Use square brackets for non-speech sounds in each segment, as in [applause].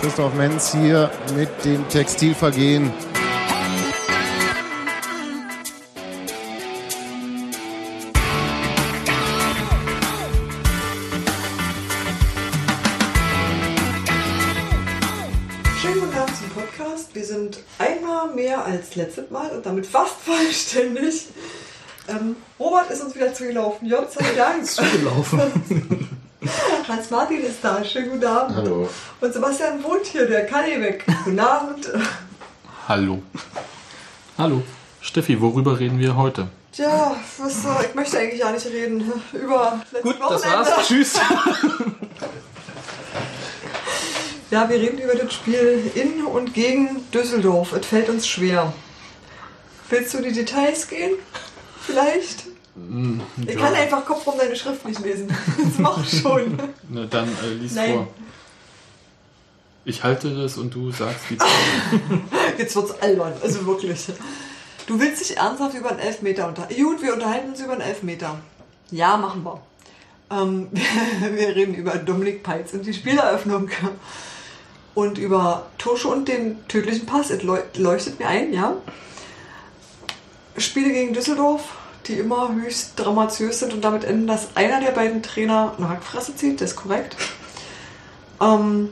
Christoph Menz hier mit dem Textilvergehen. Schönen guten Abend zum Podcast. Wir sind einmal mehr als letztes Mal und damit fast vollständig. Ist uns wieder zugelaufen. Gott sei Dank. Zugelaufen. [laughs] Hans-Martin ist da. Schönen guten Abend. Hallo. Und Sebastian wohnt hier, der kann nicht weg. Guten Abend. Hallo. Hallo. Steffi, worüber reden wir heute? Tja, was, soll- ich möchte eigentlich gar nicht reden über Gut, das Wochenende. war's. Tschüss. [laughs] Ja, wir reden über das Spiel in und gegen Düsseldorf. Es fällt uns schwer. Willst du die Details gehen? Vielleicht? Ich kann einfach Kopf rum deine Schrift nicht lesen. [laughs] Das mach schon. Na, dann äh, lies Nein. vor. Ich halte das und du sagst die [laughs] Jetzt wird's albern, also wirklich. Du willst dich ernsthaft über einen Elfmeter unterhalten. Gut, wir unterhalten uns über einen Elfmeter. Ja, machen wir. Ähm, [laughs] wir reden über Dominik Peitz und die Spieleröffnung. Und über Tusche und den tödlichen Pass. Es leu- leuchtet mir ein, ja. Spiele gegen Düsseldorf, die immer höchst dramatiös sind und damit enden, dass einer der beiden Trainer eine Hackfresse zieht. Das ist korrekt. Ähm,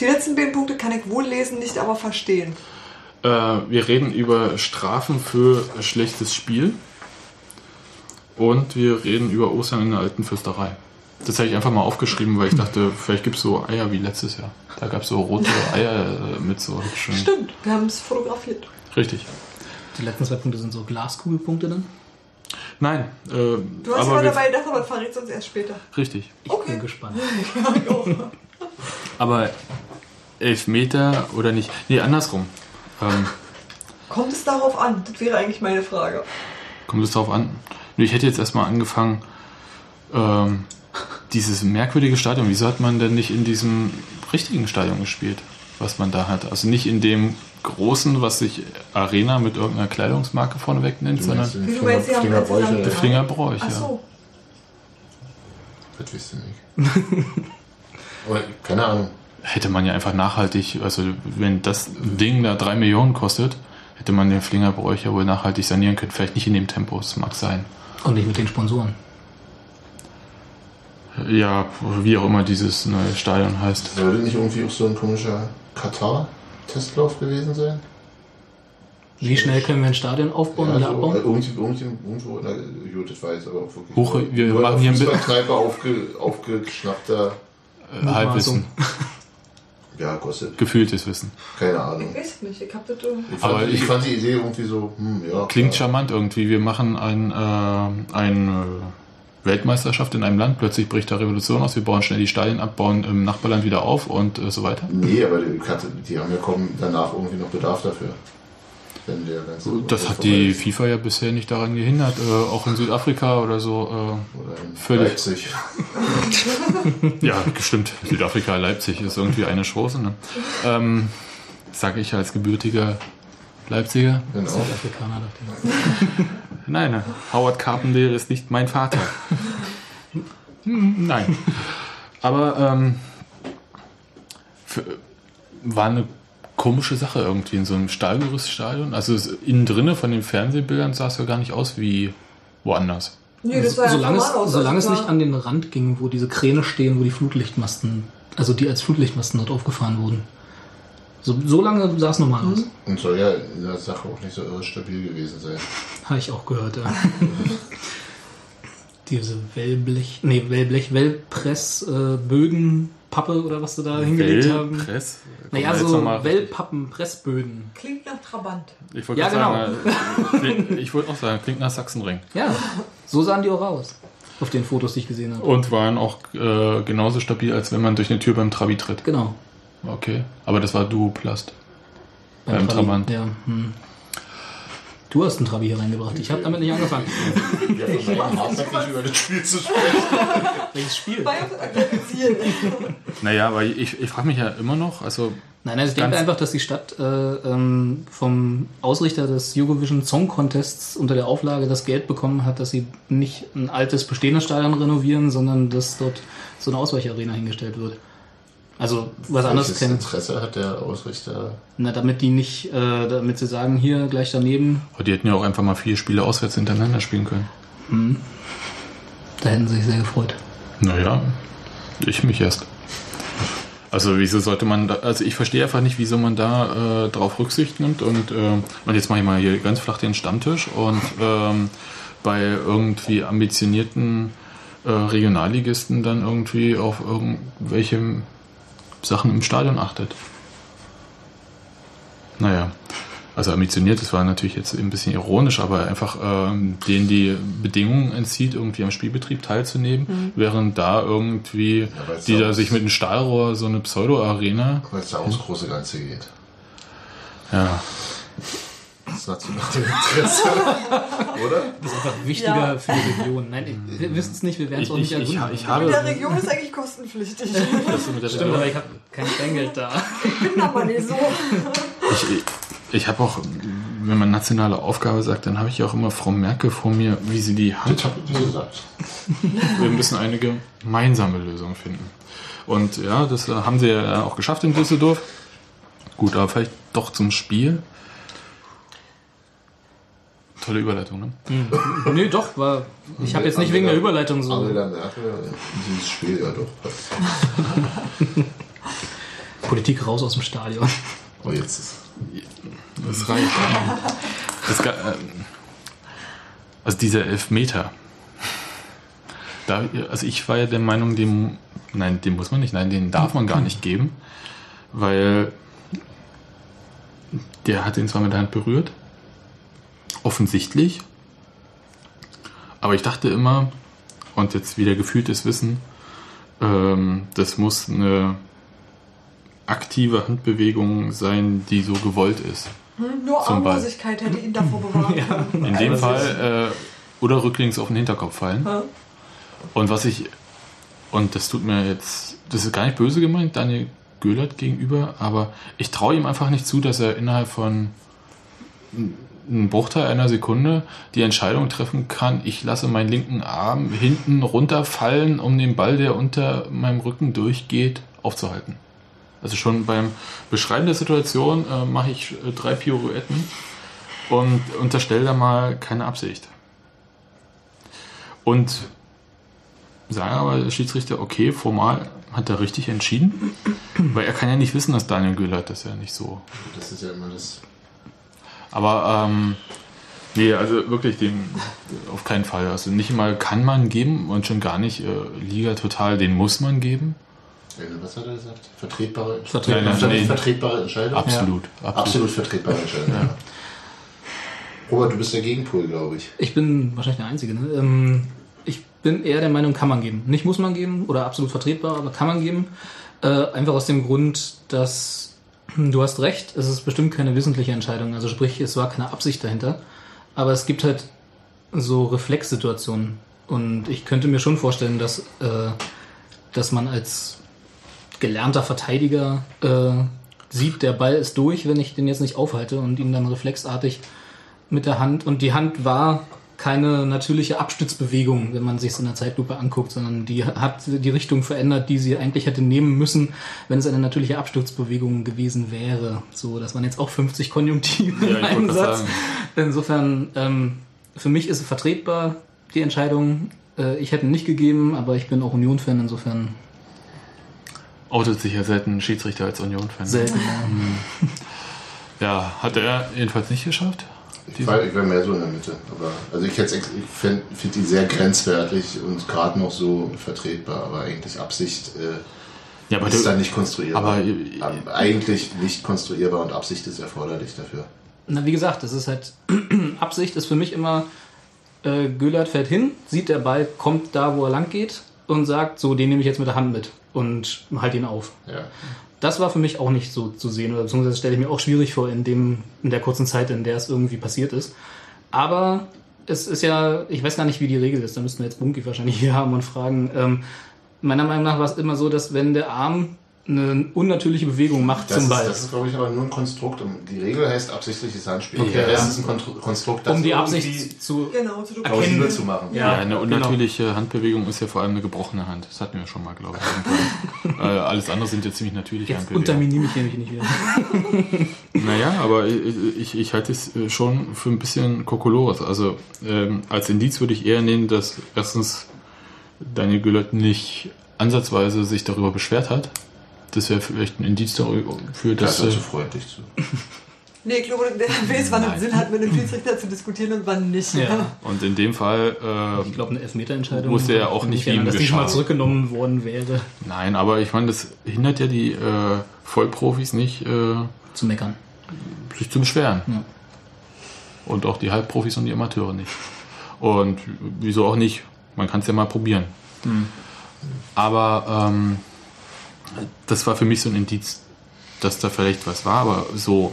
die letzten beiden Punkte kann ich wohl lesen, nicht aber verstehen. Äh, wir reden über Strafen für schlechtes Spiel. Und wir reden über Ostern in der alten Fürsterei. Das habe ich einfach mal aufgeschrieben, weil ich dachte, vielleicht gibt es so Eier wie letztes Jahr. Da gab es so rote Eier äh, mit so hübschen. Stimmt, wir haben es fotografiert. Richtig. Die letzten zwei Punkte sind so Glaskugelpunkte dann. Nein, äh, Du hast aber wir, dabei gedacht, aber verrätst uns erst später. richtig. Ich Okay. bin gespannt. [laughs] Aber Elfmeter oder nicht? Nee, andersrum. Ähm, Kommt es darauf an? Das wäre eigentlich meine Frage. Kommt es darauf an? Nö, Ich hätte jetzt erstmal angefangen, ähm, dieses merkwürdige Stadion, wieso hat man denn nicht in diesem richtigen Stadion gespielt, was man da hat? Also nicht in dem großen, was sich Arena mit irgendeiner Kleidungsmarke vorneweg nennt, sondern Wie du meinst, sie haben jetzt zusammen- der Fingerbräuch, Ach so. Das wisst ihr nicht. [laughs] Aber, keine Ahnung. Hätte man ja einfach nachhaltig, also wenn das Ding da drei Millionen kostet, hätte man den Flingerbräuch ja wohl nachhaltig sanieren können. Vielleicht nicht in dem Tempo, es mag sein. Und nicht mit den Sponsoren. Ja, wie auch immer dieses neue Stadion heißt. Sollte nicht irgendwie auch so ein komischer Katar-Testlauf gewesen sein? Wie schnell können wir ein Stadion aufbauen oder so, äh, abbauen? irgendwie, irgendwie, irgendwo, na, gut, das weiß aber auch wirklich. Huch, wir Nur machen hier ein Fußballkneipe aufge, aufgeschnappter, Äh, Halbwissen, [laughs] ja, Gossip. gefühltes Wissen. Keine Ahnung. Ich weiß nicht, ich hab das. äh, Ich fand, Aber ich ich- fand die Idee irgendwie so, hm, ja. Klingt klar. charmant irgendwie. Wir machen ein, äh, eine Weltmeisterschaft in einem Land, plötzlich bricht da Revolution aus, wir bauen schnell die Stadien ab, bauen im Nachbarland wieder auf und äh, so weiter. Nee, aber die, die haben ja kaum danach irgendwie noch Bedarf dafür. Wenn der ganze Das hat die ist. FIFA ja bisher nicht daran gehindert, äh, auch in Südafrika oder so. Oder in völlig- Leipzig. Äh, [laughs] ja, stimmt. Südafrika, Leipzig ist irgendwie eine Chance. Ne? Ähm, Sage ich als gebürtiger Leipziger. Genau. Südafrikaner dachte ich. [laughs] Nein, nein, Howard Carpendale ist nicht mein Vater. Nein. Aber ähm, für, war eine komische Sache irgendwie in so einem Stahlgerüststadion. Also es, innen drinne von den Fernsehbildern sah es ja gar nicht aus wie woanders. Nee, das ja solange es, normal aus. solange es nicht war- an den Rand ging, wo diese Kräne stehen, wo die Flutlichtmasten, also die als Flutlichtmasten dort aufgefahren wurden. So, so lange sah es normal aus. Und soll ja in der Sache auch nicht so irre stabil gewesen sein. Habe ich auch gehört, ja. [laughs] Diese Wellblech, nee, Wellblech, Wellpressböden, Pappe oder was sie da hingelegt haben. Press? Naja, so Wellpappen, Pressböden. Klingt nach Trabant. Ich wollte Ja, gerade sagen, äh, ich wollte auch sagen, klingt nach Sachsenring. Ja, so sahen die auch aus. Auf den Fotos, die ich gesehen habe. Und waren auch äh, genauso stabil, als wenn man durch eine Tür beim Trabi tritt. Genau. Okay. Aber das war Duoplast. Beim Trabi, Trabant. Ja, hm. Du hast einen Trabi hier reingebracht. Ich habe damit nicht angefangen. Wir vermeiden hartnäckig über das Spiel zu sprechen. Welches Spiel? [laughs] Naja, aber ich, ich frage mich ja immer noch, also Nein, also ich denke einfach, dass die Stadt äh, ähm, vom Ausrichter des Eurovision Song Contests unter der Auflage das Geld bekommen hat, dass sie nicht ein altes bestehendes Stadion renovieren, sondern dass dort so eine Ausweicharena hingestellt wird. Also was anderes Welches kennen. Interesse hat der Ausrichter? Na, damit die nicht, äh, damit sie sagen, hier gleich daneben, oh, die hätten ja auch einfach mal vier Spiele auswärts hintereinander spielen können. da hätten sie sich sehr gefreut. Naja, ich mich erst. Also wieso sollte man da, also ich verstehe einfach nicht, wieso man da äh, drauf Rücksicht nimmt und, äh, und jetzt mache ich mal hier ganz flach den Stammtisch und ähm, bei irgendwie ambitionierten äh, Regionalligisten dann irgendwie auf irgendwelche Sachen im Stadion achtet. Naja, also ambitioniert, das war natürlich jetzt ein bisschen ironisch, aber einfach ähm, denen die Bedingungen entzieht, irgendwie am Spielbetrieb teilzunehmen, während da irgendwie es die ja da sich mit einem Stahlrohr so eine Pseudo-Arena, Weil es da ums große Ganze geht. ja, nationale Interesse. [laughs] Oder? Das ist einfach wichtiger Ja. für die Region. Nein, ich- wir wissen es nicht, wir werden es Ich- auch nicht ich- ich- ergründen. ich In habe- der Region ist eigentlich kostenpflichtig. das mit der Stimmt, aber ich habe kein Kleingeld da. bin aber nicht so. Ich, ich, ich habe auch, wenn man nationale Aufgabe sagt, dann habe ich auch immer Frau Merkel vor mir, wie sie die Hand Das hab ich gesagt. Wir müssen eine gemeinsame Lösung finden. Und ja, das haben sie ja auch geschafft in Düsseldorf. Gut, aber vielleicht doch zum Spiel. Tolle Überleitung, ne? Nö, doch, war. Ich habe jetzt nicht wegen der Überleitung so. Angela Merkel, dieses Spiel, ja doch. [laughs] Politik raus aus dem Stadion. Oh, jetzt ist Das reicht. Das, ähm, also dieser Elfmeter. Da, also ich war ja der Meinung, dem, nein, den muss man nicht, nein, den darf man gar nicht geben, weil der hat ihn zwar mit der Hand berührt, offensichtlich, aber ich dachte immer, und jetzt wieder gefühltes Wissen, ähm, das muss eine aktive Handbewegung sein, die so gewollt ist. Nur Zum Ball. Armlosigkeit hätte ihn davor bewahrt. [laughs] In dem Fall äh, oder rücklings auf den Hinterkopf fallen. Ja. Und was ich, und das tut mir jetzt, das ist gar nicht böse gemeint, Daniel Göhlert gegenüber, aber ich traue ihm einfach nicht zu, dass er innerhalb von einem Bruchteil einer Sekunde die Entscheidung treffen kann, ich lasse meinen linken Arm hinten runterfallen, um den Ball, der unter meinem Rücken durchgeht, aufzuhalten. Also schon beim Beschreiben der Situation äh, mache ich äh, drei Pirouetten und unterstelle da mal keine Absicht. Und sagen aber der Schiedsrichter, okay, formal hat er richtig entschieden, weil er kann ja nicht wissen, dass Daniel Göhlert das ja nicht so. Das ist ja immer das. Aber ähm, nee, also wirklich dem auf keinen Fall. Also nicht mal kann man geben und schon gar nicht äh, Liga total, den muss man geben. Äh, Was hat er gesagt? Vertretbare, Vertretbare. Nein, nein, nee. vertretbare Entscheidung? Absolut. absolut. Absolut vertretbare Entscheidung. Ja. Robert, du bist der Gegenpol, glaube ich. Ich bin wahrscheinlich der Einzige. Ne? Ähm, ich bin eher der Meinung, kann man geben. Nicht muss man geben oder absolut vertretbar, aber kann man geben. Äh, einfach aus dem Grund, dass du hast recht, es ist bestimmt keine wissentliche Entscheidung. Also sprich, es war keine Absicht dahinter. Aber es gibt halt so Reflexsituationen. Und ich könnte mir schon vorstellen, dass, äh, dass man als gelernter Verteidiger äh, sieht, der Ball ist durch, wenn ich den jetzt nicht aufhalte und ihn dann reflexartig mit der Hand und die Hand war keine natürliche Abstützbewegung, wenn man sich es in der Zeitlupe anguckt, sondern die hat die Richtung verändert, die sie eigentlich hätte nehmen müssen, wenn es eine natürliche Absturzbewegung gewesen wäre. So, das waren jetzt auch 50 Konjunktive Ja, in ich wollte einem grad Satz. sagen. Insofern, ähm, für mich ist es vertretbar, die Entscheidung. Äh, ich hätte nicht gegeben, aber ich bin auch Union-Fan, insofern Outet sich ja selten Schiedsrichter als Union-Fan. selten. Ja, hat er jedenfalls nicht geschafft. Ich war, ich war mehr so in der Mitte. Aber, also ich, ich finde find die sehr grenzwertig und gerade noch so vertretbar. Aber eigentlich Absicht äh, Ja, aber ist du, da nicht konstruierbar. aber- Aber eigentlich nicht konstruierbar und Absicht ist erforderlich dafür. Na, wie gesagt, das ist halt, [clears throat] Absicht ist für mich immer, äh, Göllert fährt hin, sieht der Ball, kommt da, wo er lang geht und sagt, so, den nehme ich jetzt mit der Hand mit und halt ihn auf. Ja. Das war für mich auch nicht so zu sehen, oder beziehungsweise stelle ich mir auch schwierig vor in, dem, in der kurzen Zeit, in der es irgendwie passiert ist. Aber es ist ja, ich weiß gar nicht, wie die Regel ist. Da müssten wir jetzt Bunky wahrscheinlich hier haben und fragen. Ähm, meiner Meinung nach war es immer so, dass wenn der Arm eine unnatürliche Bewegung macht Das zum ist, Ball, das ist, glaube ich, aber nur ein Konstrukt. Und Die Regel heißt absichtliches Handspiel. Okay, Rest ja. ist ein Konstrukt, das um die Absicht zu Genau, zu erkennen. zu machen. Ja, Ja, eine genau. unnatürliche Handbewegung ist ja vor allem eine gebrochene Hand. Das hatten wir schon mal, glaube ich. irgendwann. [laughs] äh, alles andere sind ja ziemlich natürliche Jetzt Handbewegungen. unterminiere ich nämlich nicht wieder. [laughs] Naja, aber ich, ich, ich halte es äh, schon für ein bisschen Kokolores. Also ähm, als Indiz würde ich eher nehmen, dass erstens Daniel Güllert nicht ansatzweise sich darüber beschwert hat. Das wäre vielleicht ein Indiz dafür, Das dass... ist Äh, zu freundlich zu. [laughs] Nee, ich glaube, der weiß, wann es [laughs] Sinn hat, mit dem Schiedsrichter zu diskutieren und wann nicht. Ja. und in dem Fall... Äh, Ich glaube, eine Elfmeterentscheidung. Wusste er auch wenn nicht, erinnere, dass nicht geschah. mal zurückgenommen worden wäre, nein, aber ich meine, das hindert ja die äh, Vollprofis nicht, äh, zu meckern. sich zu beschweren. Ja. Und auch die Halbprofis und die Amateure nicht. Und wieso auch nicht? Man kann es ja mal probieren. Aber ähm, das war für mich so ein Indiz, dass da vielleicht was war, aber so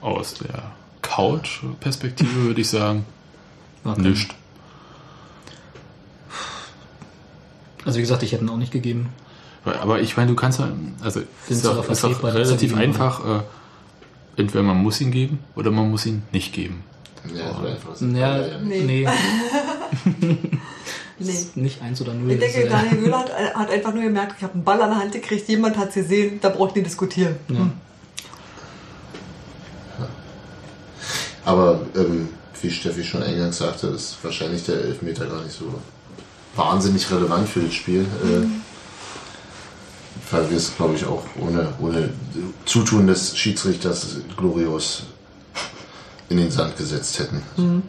aus der Couch-Perspektive würde ich sagen, War kein- nichts. Also wie gesagt, ich hätte ihn auch nicht gegeben. Aber ich meine, du kannst ja, also ist doch, ist dass relativ einfach, äh, entweder man muss ihn geben oder man muss ihn nicht geben. Ja, so einfach ist Ja. Nee. nee, [laughs] [laughs] Nee. nicht eins oder null. Ich denke, Das, äh, Daniel Göhler hat, hat einfach nur gemerkt, ich habe einen Ball an der Hand gekriegt, jemand hat es gesehen, da braucht ihr diskutieren. ja. Aber ähm, wie Steffi schon eingangs sagte, ist wahrscheinlich der Elfmeter gar nicht so wahnsinnig relevant für das Spiel. Äh, weil wir es, glaube ich, auch ohne, ohne Zutun des Schiedsrichters glorios in den Sand gesetzt hätten.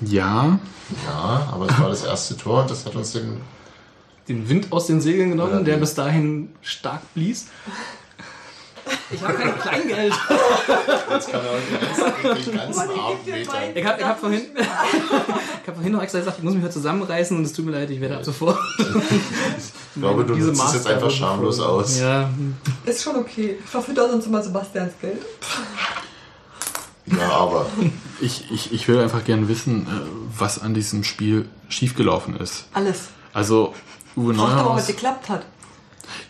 Ja, Ja, aber es war das erste Tor und das hat uns den. den Wind aus den Segeln genommen, Oder der bis dahin stark blies. Ich habe kein Kleingeld. Jetzt kann er [laughs] den ganzen Abend metern. Ich habe ich hab vorhin, [laughs] ich hab vorhin noch extra gesagt, ich muss mich heute zusammenreißen und es tut mir leid, ich werde ab sofort. [laughs] Ich glaube, du nutzt es jetzt einfach schamlos aus. Ja, Ist schon okay. Verfütter sonst immer Sebastians Geld. Ja, aber ich, ich, ich will einfach gerne wissen, äh, was an diesem Spiel schiefgelaufen ist. Alles. Also, Uwe Fragt aber, was Neuhaus, geklappt hat.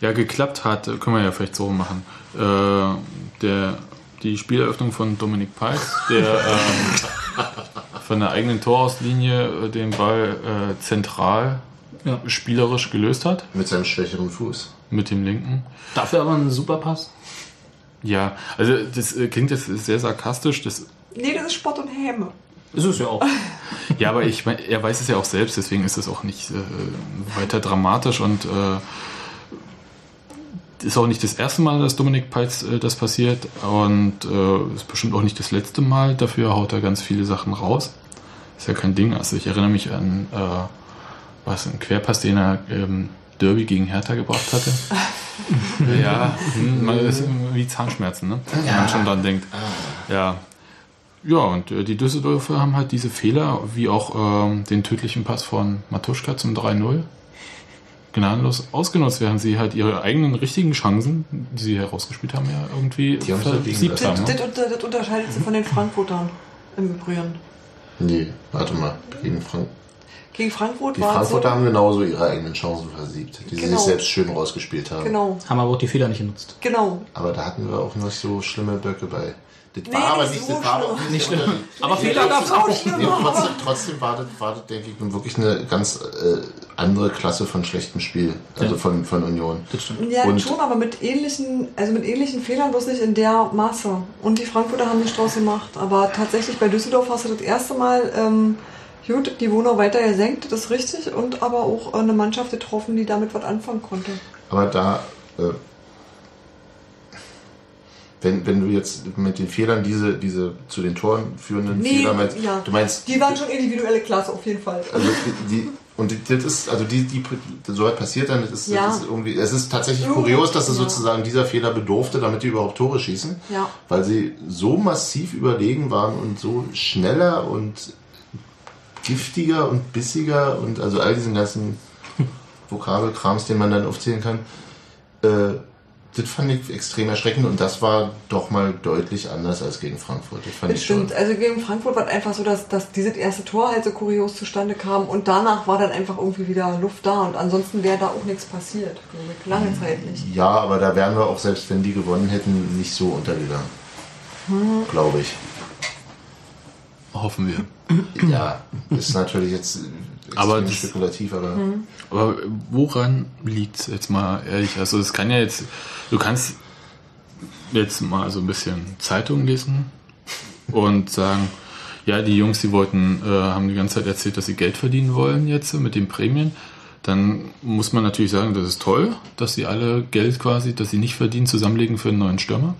ja, geklappt hat, äh, können wir ja vielleicht so machen. Äh, der, die Spieleröffnung von Dominik Peitz, der [laughs] ähm, von der eigenen Torauslinie äh, den Ball äh, zentral Ja. spielerisch gelöst hat, mit seinem schwächeren Fuß. mit dem linken. dafür aber ein super Pass. Ja, also das klingt jetzt sehr sarkastisch. Das, Nee, das ist Spott und Häme. Ist es ja auch. ja, aber ich mein, er weiß es ja auch selbst, deswegen ist es auch nicht äh, weiter dramatisch und äh, ist auch nicht das erste Mal, dass Dominik Peitz äh, das passiert und äh, ist bestimmt auch nicht das letzte Mal. Dafür haut er ganz viele Sachen raus. Ist ja kein Ding. Also ich erinnere mich an äh, was ein Querpass, den er ähm, Derby gegen Hertha gebracht hatte. [laughs] ja, hm, man ist wie Zahnschmerzen, ne? wenn man schon dran denkt. Ja. Ja, und äh, die Düsseldorfer haben halt diese Fehler, wie auch ähm, den tödlichen Pass von Matuschka zum 3-0, gnadenlos ausgenutzt, während sie halt ihre eigenen richtigen Chancen, die sie herausgespielt haben, ja irgendwie Die haben sie liegen versiebt haben. Das, Ne? das, unter- das unterscheidet sich von den Frankfurtern im Übrigen. Nee, warte mal. Gegen Frank Gegen Frankfurt die Frankfurter so. haben genauso ihre eigenen Chancen versiebt, die sie Genau. sich selbst schön rausgespielt haben. Genau, Haben aber auch die Fehler nicht genutzt. genau. Aber da hatten wir auch nicht so schlimme Böcke bei. Das Nee, war aber nicht so das war schlimm. auch nicht, schlimm. Aber Fehler gab es auch. Nee, trotzdem, trotzdem war das, war das, denke ich, nun wirklich eine ganz äh, andere Klasse von schlechtem Spiel, also Ja. von, von Union. Das stimmt. Ja, Und- schon, aber mit ähnlichen, also mit ähnlichen Fehlern, bloß nicht in der Maße. Und die Frankfurter haben nicht draus gemacht. Aber tatsächlich bei Düsseldorf hast du das erste Mal, ähm, gut, die Wohnung weiter gesenkt, das ist richtig, und aber auch äh, eine Mannschaft getroffen, die damit was anfangen konnte. Aber da, äh, wenn, wenn du jetzt mit den Fehlern diese, diese zu den Toren führenden Nee, Fehler meinst, ja. du meinst, Die waren schon individuelle Klasse, auf jeden Fall. also die, die und das ist, also die, die so halt passiert dann, das ist, Ja. das ist irgendwie, es ist tatsächlich Irgendwie, kurios, dass es ja. sozusagen dieser Fehler bedurfte, damit die überhaupt Tore schießen. Ja. Weil sie so massiv überlegen waren und so schneller und giftiger und bissiger und also all diesen ganzen [laughs] Vokabelkrams, den man dann aufzählen kann, äh, das fand ich extrem erschreckend und das war doch mal deutlich anders als gegen Frankfurt. Das fand Das ich schon. stimmt. Also gegen Frankfurt war es einfach so, dass, dass dieses erste Tor halt so kurios zustande kam und danach war dann einfach irgendwie wieder Luft da und ansonsten wäre da auch nichts passiert, ich. Lange Zeit nicht. Ja, aber da wären wir auch, selbst wenn die gewonnen hätten, nicht so untergegangen. Hm. Glaube ich. Hoffen wir. Ja, ist natürlich jetzt Aber das- spekulativ, aber Hm. Aber woran liegt jetzt mal ehrlich? Also es kann ja jetzt, du kannst jetzt mal so ein bisschen Zeitung lesen und sagen, ja, die Jungs, die wollten, äh, haben die ganze Zeit erzählt, dass sie Geld verdienen wollen jetzt mit den Prämien. Dann muss man natürlich sagen, das ist toll, dass sie alle Geld quasi, das sie nicht verdienen, zusammenlegen für einen neuen Stürmer.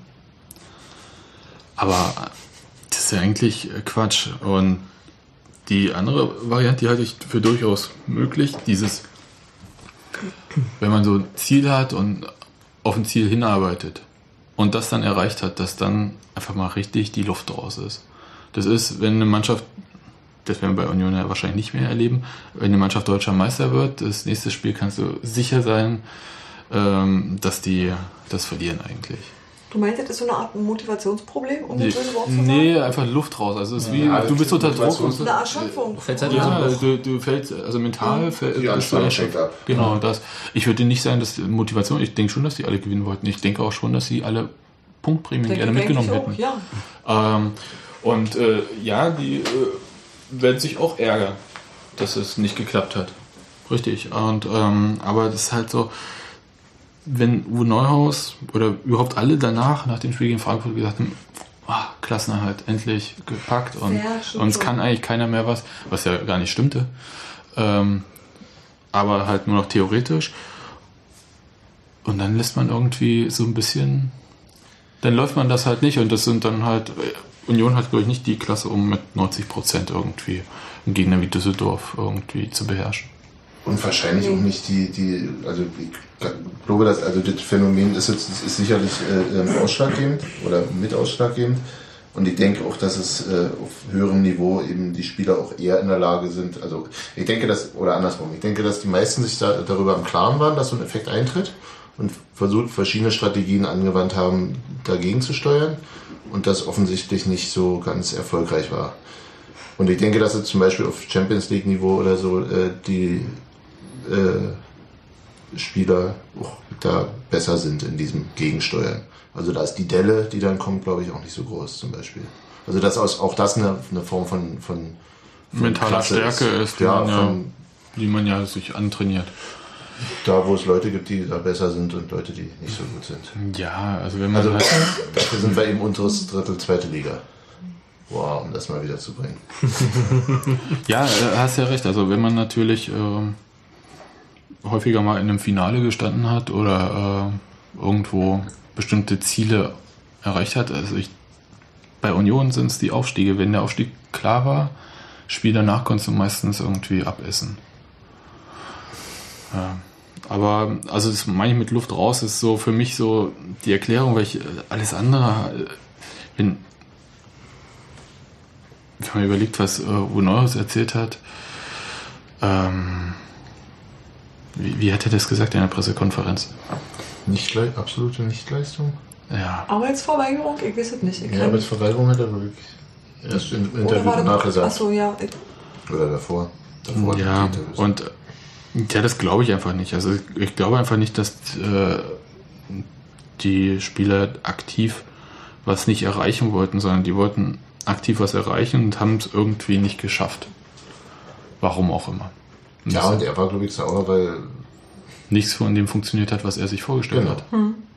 Aber das ist ja eigentlich Quatsch. Und die andere Variante, die halte ich für durchaus möglich, dieses, wenn man so ein Ziel hat und auf ein Ziel hinarbeitet und das dann erreicht hat, dass dann einfach mal richtig die Luft raus ist. Das ist, wenn eine Mannschaft, das werden wir bei Union ja wahrscheinlich nicht mehr erleben, wenn eine Mannschaft deutscher Meister wird, das nächste Spiel kannst du sicher sein, ähm, dass die das verlieren eigentlich. Du meinst, das ist so eine Art Motivationsproblem, um das böse Wort zu sagen? Nee, einfach Luft raus. Also es ist wie, Ja, du bist unter Druck. Motivations- Eine Art Schöpfung. Fällt halt Ja, ja, du, du fällst, also mental fäll- Die bist du ab. Genau, das. Ich würde nicht sagen, dass die Motivation, ich denke schon, dass die alle gewinnen wollten. Ich denke auch schon, dass sie alle Punktprämien gerne mitgenommen hätten. Ja. Ähm, und äh, ja, die äh, werden sich auch ärgern, dass es nicht geklappt hat. Richtig. Und ähm, aber das ist halt so, wenn Uwe Neuhaus oder überhaupt alle danach, nach dem Spiel gegen Frankfurt, gesagt haben, ah, Klassenerhalt, endlich gepackt und Ja, uns kann eigentlich keiner mehr was, was ja gar nicht stimmte. Ähm, aber halt nur noch theoretisch. Und dann lässt man irgendwie so ein bisschen dann läuft man das halt nicht und das sind dann halt, Union hat glaube ich nicht die Klasse, um mit 90 Prozent irgendwie einen Gegner wie Düsseldorf irgendwie zu beherrschen. Und wahrscheinlich auch nicht die, die, also ich glaube, dass, also das Phänomen ist jetzt ist sicherlich äh, ähm, ausschlaggebend oder mit ausschlaggebend. Und ich denke auch, dass es äh, auf höherem Niveau eben die Spieler auch eher in der Lage sind. Also ich denke, dass, oder andersrum, ich denke, dass die meisten sich da, darüber im Klaren waren, dass so ein Effekt eintritt und versucht, verschiedene Strategien angewandt haben, dagegen zu steuern und das offensichtlich nicht so ganz erfolgreich war. Und ich denke, dass es zum Beispiel auf Champions League Niveau oder so äh, die äh, Spieler auch da besser sind in diesem Gegensteuern. Also da ist die Delle, die dann kommt, glaube ich, auch nicht so groß zum Beispiel. Also dass auch das eine, eine Form von, von, von Mentaler Stärke ist, die, ja, man ja, von die man ja sich antrainiert. da, wo es Leute gibt, die da besser sind und Leute, die nicht so gut sind. Ja, also wenn man Also halt, dafür sind wir eben unteres Drittel, zweite Liga. Wow, um das mal wieder zu bringen. [laughs] ja, äh, hast ja recht. Also wenn man natürlich ähm, häufiger mal in einem Finale gestanden hat oder äh, irgendwo bestimmte Ziele erreicht hat, also ich, bei Union sind es die Aufstiege. Wenn der Aufstieg klar war, Spiel danach konntest du meistens irgendwie abessen. Ja. Aber also das meine ich mit Luft raus, ist so für mich so die Erklärung, weil ich äh, alles andere, äh, wenn, wenn man überlegt, was äh, Uwe Neuhaus erzählt hat, ähm, wie, wie hat er das gesagt in der Pressekonferenz? Nicht absolute Nichtleistung. Ja, Arbeitsverweigerung? Ich weiß es nicht. Ich Ja, kann- mit Verweigerung hat er wirklich erst im Oder Interview danach gesagt. Achso, ja. Ich, Oder davor. davor ja und ja, das glaube ich einfach nicht. Also ich, ich glaube einfach nicht, dass äh, die Spieler aktiv was nicht erreichen wollten, sondern die wollten aktiv was erreichen und haben es irgendwie nicht geschafft. Warum auch immer. Ja, und er war, glaube ich, sauer, weil nichts von dem funktioniert hat, was er sich vorgestellt Genau. hat.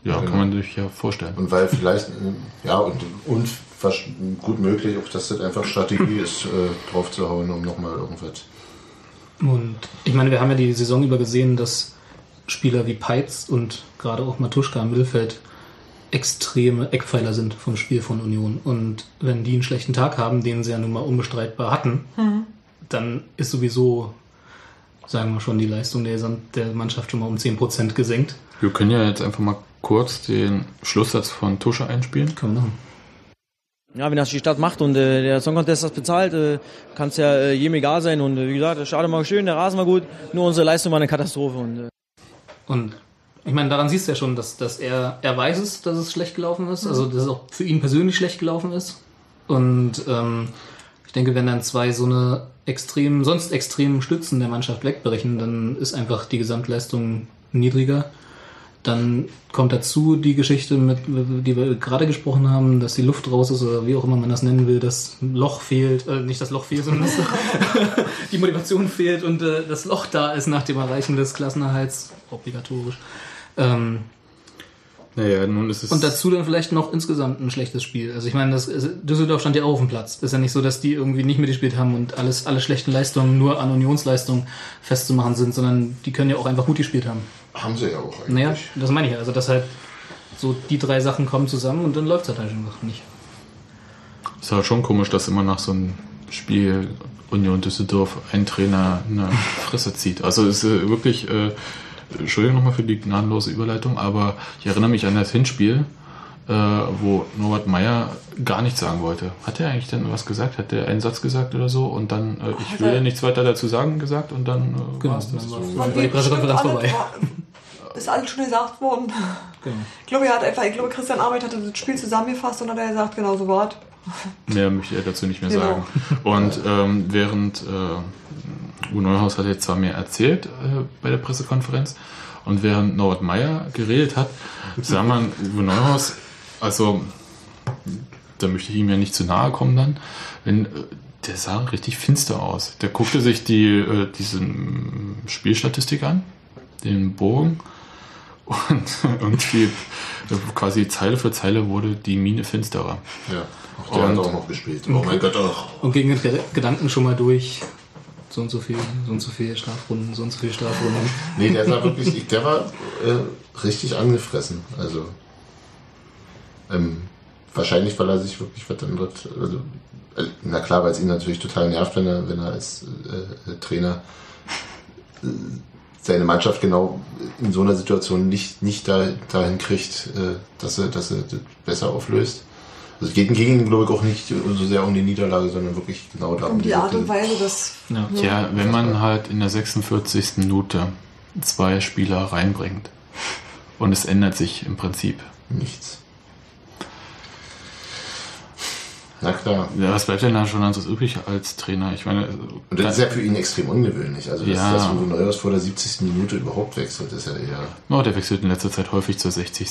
Ja, Genau. kann man sich ja vorstellen. Und weil vielleicht, äh, ja, und, und gut möglich, auch dass das einfach Strategie ist, äh, drauf zu hauen, um nochmal irgendwas. Und ich meine, wir haben ja die Saison über gesehen, dass Spieler wie Peitz und gerade auch Matuschka im Mittelfeld extreme Eckpfeiler sind vom Spiel von Union. Und wenn die einen schlechten Tag haben, den sie ja nun mal unbestreitbar hatten, dann ist sowieso, sagen wir schon, die Leistung der, der Mannschaft schon mal um 10% gesenkt. Wir können ja jetzt einfach mal kurz den Schlusssatz von Tusche einspielen. Können wir machen. Ja, wenn das die Stadt macht und äh, der Song Contest das bezahlt, äh, kann es ja äh, jedem egal sein. Und äh, wie gesagt, das Stadion war schön, der Rasen war gut, nur unsere Leistung war eine Katastrophe. Und, äh, Und Ich meine, daran siehst du ja schon, dass, dass er, er weiß es, dass es schlecht gelaufen ist, also dass es auch für ihn persönlich schlecht gelaufen ist. Und ähm, ich denke, wenn dann zwei so eine extrem, sonst extremen Stützen der Mannschaft wegbrechen, dann ist einfach die Gesamtleistung niedriger. Dann kommt dazu die Geschichte, mit, die wir gerade gesprochen haben, dass die Luft raus ist oder wie auch immer man das nennen will, das Loch fehlt, äh, nicht das Loch fehlt, sondern dass [laughs] die Motivation fehlt und äh, das Loch da ist nach dem Erreichen des Klassenerhalts, obligatorisch. Ähm, Naja, nun ist es. und dazu dann vielleicht noch insgesamt ein schlechtes Spiel. Also ich meine, das ist, Düsseldorf stand ja auch auf dem Platz. Ist ja nicht so, dass die irgendwie nicht mitgespielt haben und alles, alle schlechten Leistungen nur an Unionsleistungen festzumachen sind, sondern die können ja auch einfach gut gespielt haben. Haben sie ja auch eigentlich. Naja, das meine ich ja. Also dass halt so die drei Sachen kommen zusammen und dann läuft es halt einfach nicht. ist aber schon komisch, dass immer nach so einem Spiel Union Düsseldorf ein Trainer eine Fresse zieht. Also es ist äh, wirklich, äh, Entschuldigung nochmal für die gnadenlose Überleitung, aber ich erinnere mich an das Hinspiel, äh, wo Norbert Meyer gar nichts sagen wollte. Hat er eigentlich denn was gesagt? Hat er einen Satz gesagt oder so? Und dann, äh, ich will ja nichts weiter dazu sagen gesagt und dann äh, Genau, war's das. dann war, War war die Pressekonferenz vorbei. [laughs] Ist alles schon gesagt worden. Genau. Ich glaube, er hat einfach, ich glaube, Christian Arbeit hatte das Spiel zusammengefasst und hat er gesagt, genau so war es. Mehr möchte er dazu nicht mehr Genau. sagen. Und ähm, während äh, Uwe Neuhaus hat jetzt zwar mehr erzählt äh, bei der Pressekonferenz und während Norbert Meyer geredet hat, sah man Uwe Neuhaus, also da möchte ich ihm ja nicht zu nahe kommen dann, wenn äh, der sah richtig finster aus. Der guckte sich die äh, diese mm, Spielstatistik an, den Bogen und [laughs] irgendwie quasi Zeile für Zeile wurde die Mine finsterer. Ja, auch der Und- hat auch noch gespielt. Oh mein Gott, auch. Und gegen den Ge- Gedanken schon mal durch. So und so viel, so und so viel Strafrunden, so und so viel Strafrunden. Nee, der sah wirklich, der war äh, richtig angefressen. Also, ähm, wahrscheinlich, weil er sich wirklich verändert. Also, äh, na klar, weil es ihn natürlich total nervt, wenn er, wenn er als äh, äh, Trainer äh, seine Mannschaft genau in so einer Situation nicht, nicht da, dahin kriegt, äh, dass er, dass er das besser auflöst. Also es geht gegen glaube ich, auch nicht so sehr um die Niederlage, sondern wirklich genau darum. Um die Art und Weise, dass Ja. Tja, wenn man halt in der 46. Minute zwei Spieler reinbringt und es ändert sich im Prinzip. Nichts. Na klar. Ja, was bleibt denn da schon anderes übrig als Trainer? Ich meine, Und das ist ja für ihn extrem ungewöhnlich. Also, dass, Ja. dass Uwe Neuhaus vor der 70. Minute überhaupt wechselt, ist ja eher. oh, der wechselt in letzter Zeit häufig zur 60.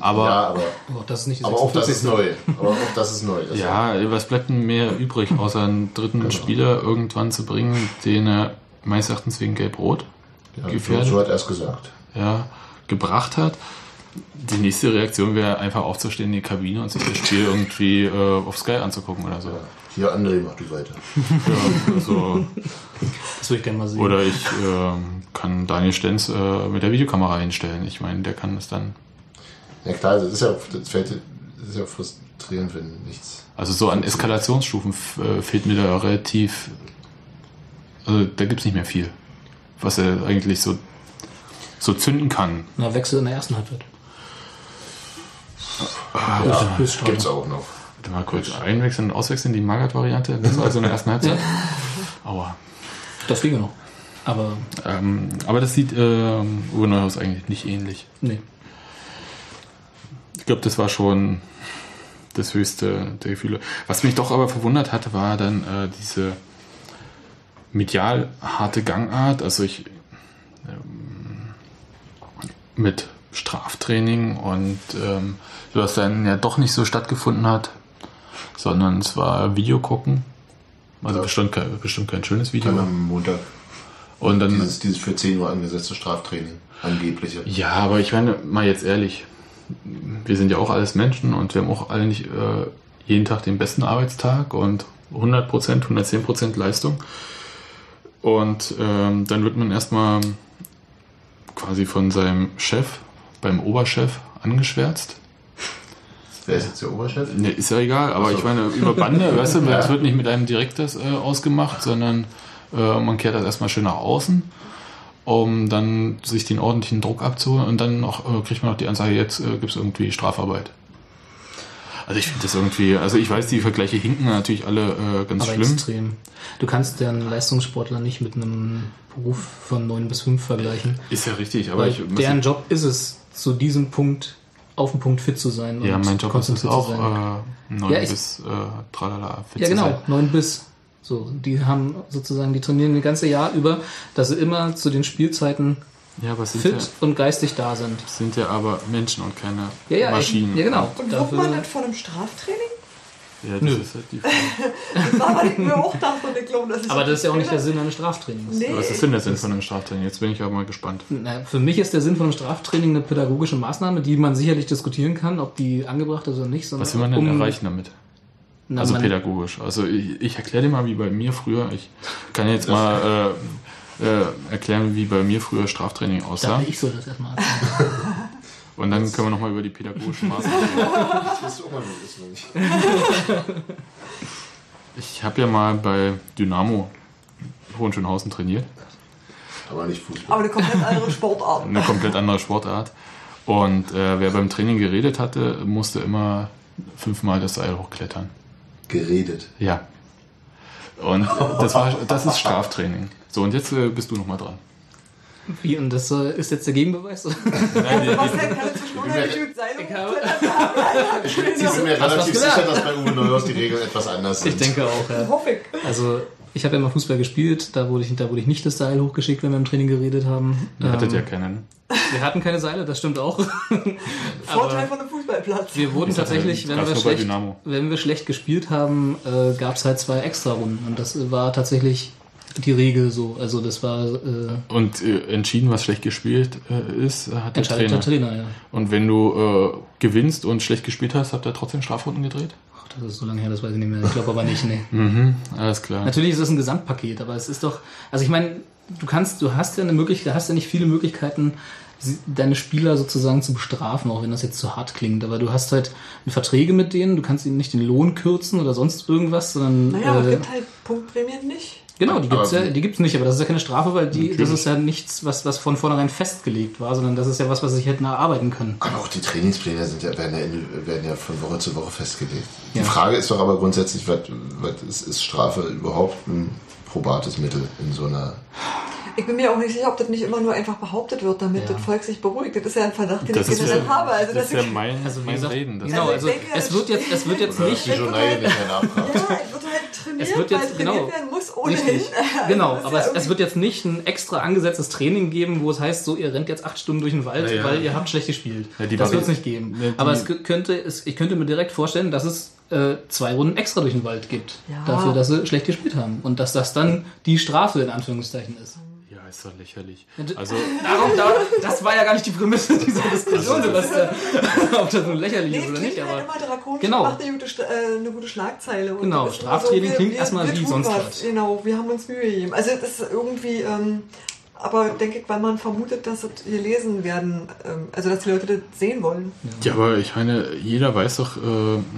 Aber ja, aber, Oh, das ist nicht aber auch das 46. ist neu. Aber auch das ist neu. Das ja, was bleibt denn mehr übrig, außer einen dritten Genau. Spieler irgendwann zu bringen, den er meines Erachtens wegen Gelb-Rot ja, so, gefährdet. so hat er es gesagt. ja, gebracht hat. Die nächste Reaktion wäre einfach aufzustehen in die Kabine und sich das Spiel irgendwie äh, auf Sky anzugucken oder so. Ja. Hier, André, mach du weiter. [laughs] Ja, also, Das würde ich gerne mal sehen. oder ich ähm, kann Daniel Stenz äh, mit der Videokamera hinstellen. Ich meine, der kann es dann. Ja klar, das ist ja, das fällt, das ist ja frustrierend, wenn nichts. Also so an Eskalationsstufen äh, fehlt mir da relativ. Also da gibt es nicht mehr viel, was er eigentlich so, so zünden kann. Na, Wechsel in der ersten Halbzeit. Ah, Ja, Höchststrafe. gibt's auch noch. Warte mal kurz einwechseln und auswechseln, die Magath-Variante. Das war also in der ersten Halbzeit. [laughs] Aua. Das ginge noch. Aber Ähm, aber das sieht ähm, Uwe Neuhaus eigentlich nicht ähnlich. nee. Ich glaube, das war schon das höchste der Gefühle. Was mich doch aber verwundert hatte, war dann äh, diese medial harte Gangart. Also ich ähm, mit Straftraining und ähm, was dann ja doch nicht so stattgefunden hat, sondern es war Video gucken. Also Ja. bestimmt, kein, bestimmt kein schönes Video. Dann am Montag Und dann dieses, dieses für 10 Uhr angesetzte Straftraining. Angebliche. Ja, aber ich meine, mal jetzt ehrlich, wir sind ja auch alles Menschen und wir haben auch alle nicht äh, jeden Tag den besten Arbeitstag und 100%, 110% Leistung. Und ähm, dann wird man erstmal quasi von seinem Chef, beim Oberchef, angeschwärzt. Wer ist jetzt der Oberchef? Ne, ist ja egal, aber so. ich meine, über Bande, [laughs] weißt du, Ja. es wird nicht mit einem direkt das äh, ausgemacht, sondern äh, man kehrt das erstmal schön nach außen, um dann sich den ordentlichen Druck abzuholen und dann noch, äh, kriegt man noch die Ansage, jetzt äh, gibt es irgendwie Strafarbeit. Also ich finde das irgendwie, also ich weiß, die Vergleiche hinken natürlich alle äh, ganz Aber schlimm. extrem. Du kannst einen Leistungssportler nicht mit einem Beruf von 9 bis 5 vergleichen. Ist ja richtig, aber Weil ich deren Job ist es, zu diesem Punkt auf den Punkt fit zu sein. Ja, und mein Job ist es konzentriert zu auch, sein. äh, 9 Ja, ich- bis äh, tralala fit Ja, zu genau, sein. 9 bis. So, die haben sozusagen, die trainieren das ganze Jahr über, dass sie immer zu den Spielzeiten Ja, aber es sind fit ja, und geistig da sind. sind ja aber Menschen und keine Ja, ja, Maschinen. ja genau. Und wird man nicht von einem Straftraining? Ja, das Nö. ist halt die Frage. [laughs] Das war, was ich mir auch dachte und ich glaube, Aber das ist ja auch nicht der Sinn eines Straftrainings. Nee. Was ist denn der Sinn von einem Straftraining? Jetzt bin ich aber mal gespannt. Na, für mich ist der Sinn von einem Straftraining eine pädagogische Maßnahme, die man sicherlich diskutieren kann, ob die angebracht ist oder nicht. sondern Was will man denn um- erreichen damit? Na, Also pädagogisch. Also ich, ich erkläre dir mal, wie bei mir früher, ich kann jetzt mal äh, äh, erklären, wie bei mir früher Straftraining aussah. dachte, ich soll das erstmal erzählen. [laughs] Und dann können wir nochmal über die pädagogischen [laughs] Maßnahmen reden. Das wirst du auch mal wissen, nicht. Ich habe ja mal bei Dynamo Hohenschönhausen trainiert. Aber nicht Fußball. Aber eine komplett andere Sportart. Eine komplett andere Sportart. Und äh, wer beim Training geredet hatte, musste immer fünfmal das Seil hochklettern. Geredet. Ja. Und das, war, das ist Straftraining. So, und jetzt äh, bist du nochmal dran. Wie, und das äh, ist jetzt der Gegenbeweis? [laughs] Nein, die, denn? Kann inzwischen unheimlich gut sein. Ich habe- Ich bin mir relativ sicher, dass bei Uwe Neuhaus die Regeln etwas anders sind. Ich denke auch, ja. Hoffe ich. Also, ich habe ja mal Fußball gespielt, da wurde ich, da wurde ich nicht das Seil hochgeschickt, wenn wir im Training geredet haben. ihr hattet Ähm, ja keinen. Wir hatten keine Seile, das stimmt auch. [laughs] Vorteil von einem Fußballplatz. Wir wurden tatsächlich, wenn wir, schlecht, wenn wir schlecht gespielt haben, äh, gab es halt zwei Extra-Runden. Und das war tatsächlich die Regel so. Also das war äh, Und äh, entschieden, was schlecht gespielt äh, ist, äh, hat der entscheidet Trainer. der Trainer, ja. Und wenn du äh, gewinnst und schlecht gespielt hast, habt ihr trotzdem Strafrunden gedreht? Ach, das ist so lange her, das weiß ich nicht mehr. Ich glaube aber nicht, nee. [laughs] Mhm, alles klar. Natürlich ist es ein Gesamtpaket, aber es ist doch, also ich meine, du kannst, du hast ja eine Möglichkeit, hast ja nicht viele Möglichkeiten, deine Spieler sozusagen zu bestrafen, auch wenn das jetzt zu hart klingt. Aber du hast halt Verträge mit denen, du kannst ihnen nicht den Lohn kürzen oder sonst irgendwas, sondern Naja, aber es äh, gibt halt Punktprämien nicht. Genau, die gibt's Aber- ja, die gibt's nicht, aber das ist ja keine Strafe, weil die, das ist ja nichts, was, was von vornherein festgelegt war, sondern das ist ja was, was sich hätten erarbeiten können. Aber auch die Trainingspläne sind ja, werden, ja, in- werden ja von Woche zu Woche festgelegt. Ja. Die Frage ist doch aber grundsätzlich, was, was ist, ist Strafe überhaupt ein probates Mittel in so einer. Ich bin mir auch nicht sicher, ob das nicht immer nur einfach behauptet wird, damit Ja. das Volk sich beruhigt. Das ist ja ein Verdacht, den Das ich generell ja, habe. Also, das ist ja ich, mein, Also mein Reden. Genau, ich also denke, es wird jetzt, es wird jetzt nicht, nicht mehr nachfragt. ja, es wird halt trainiert, Es wird jetzt- weil trainiert genau. werden muss ohnehin. Richtig. [laughs] Also Genau, aber ja es, es wird jetzt nicht ein extra angesetztes Training geben, wo es heißt, so ihr rennt jetzt acht Stunden durch den Wald, Ja, ja. weil ihr habt schlecht gespielt. Das wird es nicht geben. Aber es könnte, es, ich könnte mir direkt vorstellen, dass es äh, zwei Runden extra durch den Wald gibt, Ja. dafür, dass sie schlecht gespielt haben und dass das dann die Strafe in Anführungszeichen ist. Ist doch lächerlich. Also, [laughs] Darum, da, das war ja gar nicht die Prämisse dieser Diskussion, Sebastian. [laughs] Ob das nun lächerlich Nee, ist oder nicht, halt aber immer drakonisch Genau. macht eine gute, äh, eine gute Schlagzeile. Und Genau, das immer Straftraining wir- klingt wir- erstmal wir wie sonst was. was. Genau, wir haben uns Mühe gegeben. Also das ist irgendwie, ähm, aber denke ich, weil man vermutet, dass es gelesen werden, ähm, also dass die Leute das sehen wollen. ja, aber ich meine, jeder weiß doch äh,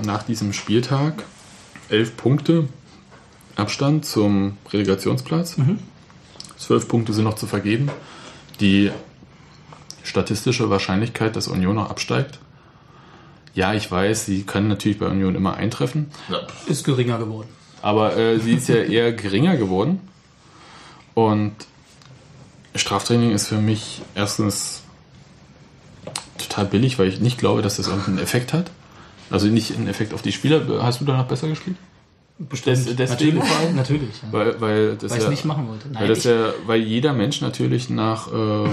nach diesem Spieltag elf Punkte Abstand zum Relegationsplatz. Zwölf Punkte sind noch zu vergeben. Die statistische Wahrscheinlichkeit, dass Union noch absteigt. Ja, ich weiß, sie kann natürlich bei Union immer eintreffen. Ja. ist geringer geworden. Aber äh, sie ist ja [laughs] eher geringer geworden. Und Straftraining ist für mich erstens total billig, weil ich nicht glaube, dass das irgendeinen Effekt hat. Also nicht einen Effekt auf die Spieler. Hast du danach besser gespielt? Bestimmt. Des- deswegen natürlich, natürlich. Ja. Weil, weil das Weil ich ja, nicht machen wollte. Nein, weil, das ja, weil jeder Mensch natürlich nach ähm,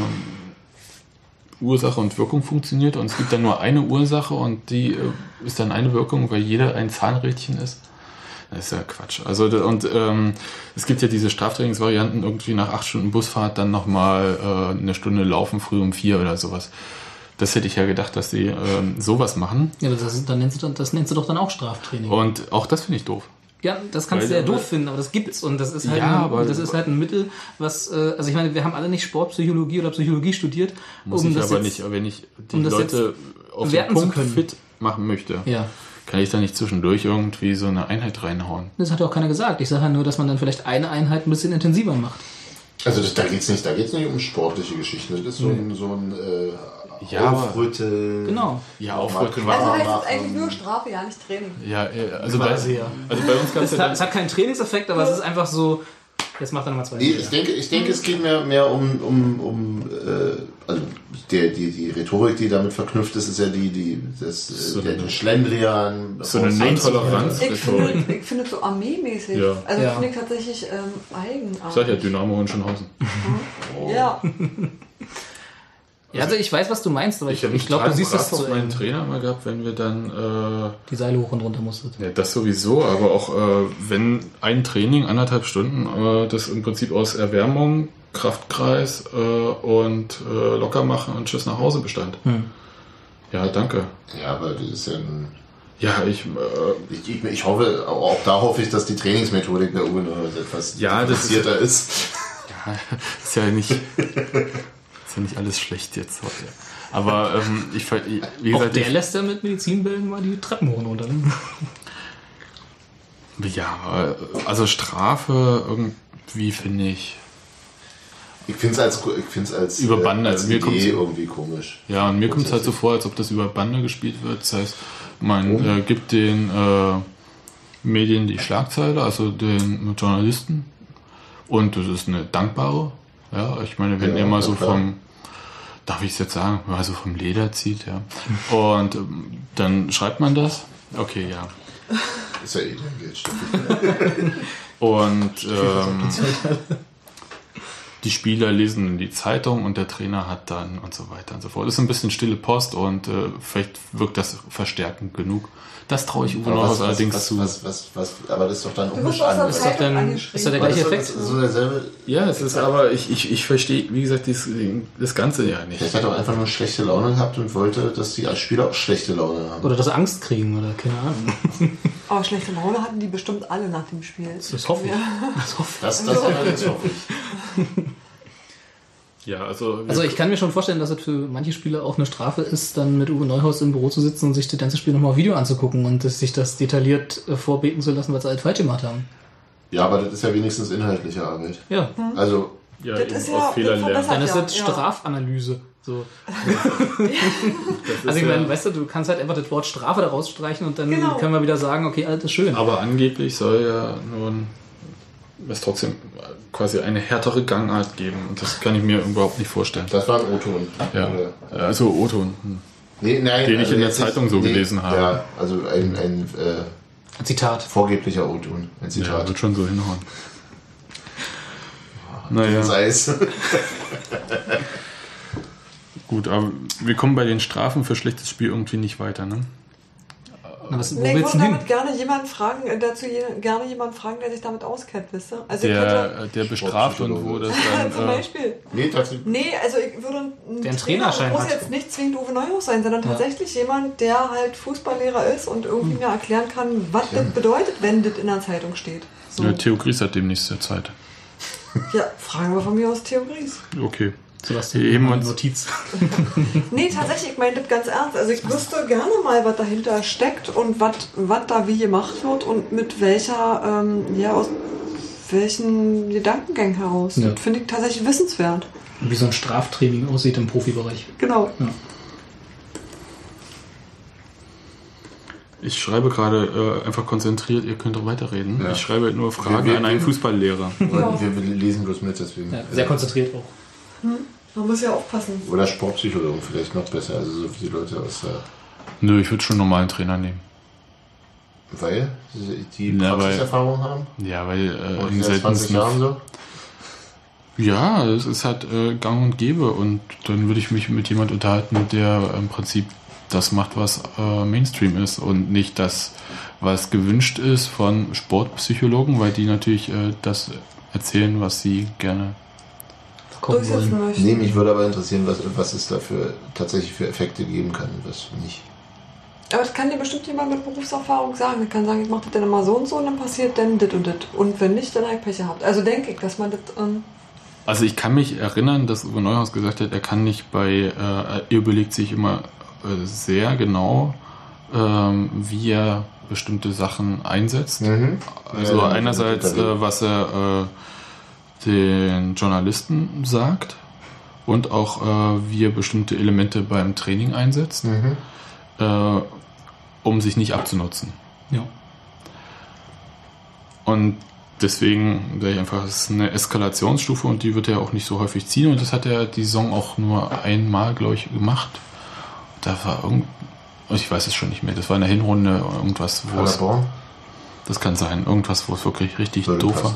Ursache und Wirkung funktioniert und es gibt dann nur eine Ursache und die äh, ist dann eine Wirkung, weil jeder ein Zahnrädchen ist. Das ist ja Quatsch. Also und ähm, es gibt ja diese Straftrainingsvarianten irgendwie nach acht Stunden Busfahrt dann nochmal äh, eine Stunde laufen früh um vier oder sowas. Das hätte ich ja gedacht, dass sie ähm, sowas machen. ja, das, ist- dann nennst du, dann- das nennst du doch dann auch Straftraining. Und auch das finde ich doof. Ja, das kannst Weil- du ja doof finden, aber das gibt's und das ist halt, Ja, ein, aber- das ist halt ein Mittel, was, äh, also ich meine, wir haben alle nicht Sportpsychologie oder Psychologie studiert, Muss um ich das aber jetzt, nicht, wenn ich die um das Leute auf den werten zu Punkt können. fit machen möchte, Ja, kann ich da nicht zwischendurch irgendwie so eine Einheit reinhauen. das hat ja auch keiner gesagt. Ich sage ja nur, dass man dann vielleicht eine Einheit ein bisschen intensiver macht. Also das, da geht es nicht, da geht's nicht um sportliche Geschichten. Das ist so ein, so ein äh, Ja, Aufrütteln. Genau. Ja, aufrütteln war Also heißt es eigentlich nur Strafe, ja nicht Training. Ja, äh, also bei, also bei uns gab es Es hat, es hat keinen Trainingseffekt, aber es ist einfach so, jetzt macht er nochmal zwei. Nee, ich denke, ich denke, es geht mehr, mehr um, um, um äh, also der, die, die Rhetorik, die damit verknüpft ist, ist ja die, die das, So äh, der, eine- der Schlendrian. so eine Non-Toleranz. Ich finde, ich finde so armeemäßig. Ja. Also Ja. finde ich tatsächlich ähm, eigenartig. Sag ja, Dynamo in Schönhausen. Ja. Ja, [laughs] also ich weiß, was du meinst, aber ich, hab ich glaube, du siehst das auf meinen. Trainer mal gehabt, wenn wir dann äh, Die Seile hoch und runter musstet. Ja, das sowieso, aber auch äh, wenn ein Training anderthalb Stunden, äh, das im Prinzip aus Erwärmung, Kraftkreis äh, und äh, locker machen und Tschüss nach Hause bestand. Hm. Ja, danke. Ja, aber das ist ja ein, Ja, ich, äh, ich, ich, ich hoffe, auch da hoffe ich, dass die Trainingsmethodik der Uwe noch etwas Ja, das ist- differenzierter ist. [laughs] ist ja nicht, [laughs] ist ja nicht alles schlecht jetzt heute. Aber ähm, ich, wie Auch gesagt, der ich, lässt ja mit Medizinbällen mal die Treppen hoch und runter. Ne? [laughs] ja, äh, also Strafe irgendwie finde ich. Ich finde es als, ich find's als, Über äh, Bande, als mir Idee irgendwie komisch. Ja, und mir kommt es halt so vor, als ob das über Bande gespielt wird. Das heißt, man äh, gibt den äh, Medien die Schlagzeile, also den Journalisten. Und das ist eine dankbare. Ja, ich meine, wenn Ja, ihr mal so klar. vom, darf ich es jetzt sagen, also vom Leder zieht, ja. Und ähm, dann schreibt man das. Okay, ja. Ist ja eh dein Geld. Und ähm, die Spieler lesen in die Zeitung und der Trainer hat dann und so weiter und so fort. Das ist ein bisschen stille Post und äh, vielleicht wirkt das verstärkend genug. Das traue ich Uwe Neuhaus allerdings was, zu. was, was, was, aber das ist doch dann der anders. Ist doch dann- angeschrieben. ist doch der gleiche das Effekt. so derselbe. ja, es ist aber, ich, ich, ich verstehe, wie gesagt, dies, das Ganze ja nicht. Vielleicht hat er auch einfach nur schlechte Laune gehabt und wollte, dass die als Spieler auch schlechte Laune haben. Oder dass sie Angst kriegen oder keine Ahnung. [laughs] Aber schlechte Laune hatten die bestimmt alle nach dem Spiel. Das hoffe ich. Das hoffe ich. Das, das allerdings hoffe ich. Ja, also, Also ich kann mir schon vorstellen, dass es für manche Spieler auch eine Strafe ist, dann mit Uwe Neuhaus im Büro zu sitzen und sich das ganze Spiel nochmal auf Video anzugucken und sich das detailliert äh, vorbeten zu lassen, was sie halt falsch gemacht haben. Ja, aber das ist ja wenigstens inhaltliche Arbeit. Ja, Also, ja, Das eben ist ja- aus Fehlern das lernen. dann ist ja, das ja. Strafanalyse. So. Das Also ich meine, ja- weißt du, du kannst halt einfach das Wort Strafe da rausstreichen und dann Genau. können wir wieder sagen, okay, alles ist schön. Aber angeblich soll ja nun es trotzdem quasi eine härtere Gangart geben. Und das kann ich mir überhaupt nicht vorstellen. das war ein O-Ton. Ja, Oder- also O-Ton. Hm. Nee, nein, Den ich in der jetzt nicht- Zeitung so gelesen habe. Ja, also ein, ein äh, Zitat. vorgeblicher O-Ton. Ein Ja, Zitat. wird schon so hinhauen. Naja, Sei es. [laughs] gut, aber wir kommen bei den Strafen für schlechtes Spiel irgendwie nicht weiter, ne? Na, was, wo Nee, ich würde hin? damit gerne jemanden fragen, äh, dazu je, gerne jemanden fragen, der sich damit auskennt, wisst ihr? Also ich könnte, Der, der bestraft und wo das [laughs] zum dann. Äh, Beispiel. Nee, tatsächlich. Nee, also ich würde ein Der einen Trainerschein muss hat. jetzt nicht zwingend Uwe Neuhaus sein, sondern Ja. tatsächlich jemand, der halt Fußballlehrer ist und irgendwie Hm. mir erklären kann, was das bedeutet, wenn das in der Zeitung steht. So. ja, Theo Gries hat demnächst der Zeit. Ja, fragen wir von mir aus Theories. Okay. Sebastian, eine uns- Notiz. [laughs] Nee, tatsächlich, ich meine das ganz ernst. Also ich wüsste gerne mal, was dahinter steckt und was was da wie gemacht wird und mit welcher, ähm, ja, aus welchen Gedankengängen heraus. Ja. Das finde ich tatsächlich wissenswert. Wie so ein Straftraining aussieht im Profibereich. Genau. Ich schreibe gerade äh, einfach konzentriert, ihr könnt auch weiterreden. Ja. Ich schreibe halt nur Fragen Wir- wir- an einen Fußballlehrer. Wir, wir lesen bloß mit, deswegen. Ja, sehr konzentriert auch. Man muss ja aufpassen. Oder Sportpsychologen vielleicht noch besser. Also so wie die Leute aus der. Nö, ich würde schon einen normalen Trainer nehmen. Weil die Na, weil- Praxiserfahrung haben. Ja, weil äh, in seit 20 seltensten Jahren so. Ja, es ist halt äh, gang und gäbe und dann würde ich mich mit jemand unterhalten, der im Prinzip das macht, was äh, Mainstream ist und nicht das, was gewünscht ist von Sportpsychologen, weil die natürlich äh, das erzählen, was sie gerne. Durchsetzen wollen. Nee, mich würde aber interessieren, was, was es da für, tatsächlich für Effekte geben kann und was nicht. Aber das kann dir bestimmt jemand mit Berufserfahrung sagen. Der kann sagen, ich mache das dann immer so und so und dann passiert dann das und das. Und wenn nicht, dann habe ich Pech gehabt. Also denke ich, dass man das... Ähm, Also ich kann mich erinnern, dass Uwe Neuhaus gesagt hat, er kann nicht bei, äh, er überlegt sich immer äh, sehr genau, ähm, wie er bestimmte Sachen einsetzt. Mhm. Also Ja, einerseits, äh, was er äh, den Journalisten sagt und auch äh, wie er bestimmte Elemente beim Training einsetzt, äh, um sich nicht abzunutzen. Ja. Und deswegen sage ich einfach, es ist eine Eskalationsstufe und die wird er auch nicht so häufig ziehen. Und das hat er die Saison auch nur einmal, glaube ich, gemacht. Da war irgend. Ich weiß es schon nicht mehr. Das war in der Hinrunde irgendwas, wo es. Paderborn Das kann sein. Irgendwas, wo es wirklich richtig würde doof war.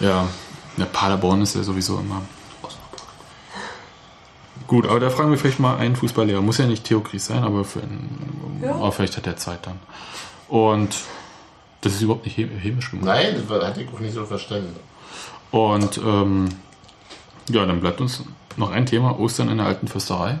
Ja, der Paderborn ist ja sowieso immer. Gut, aber da fragen wir vielleicht mal einen Fußballlehrer. Muss ja nicht Theo Gries sein, aber, für einen, Ja. aber vielleicht hat er Zeit dann. Und das ist überhaupt nicht hä- hämisch gemacht. Nein, das hatte ich auch nicht so verstanden. Und ähm, ja, dann bleibt uns noch ein Thema: Ostern in der alten Fürsterei.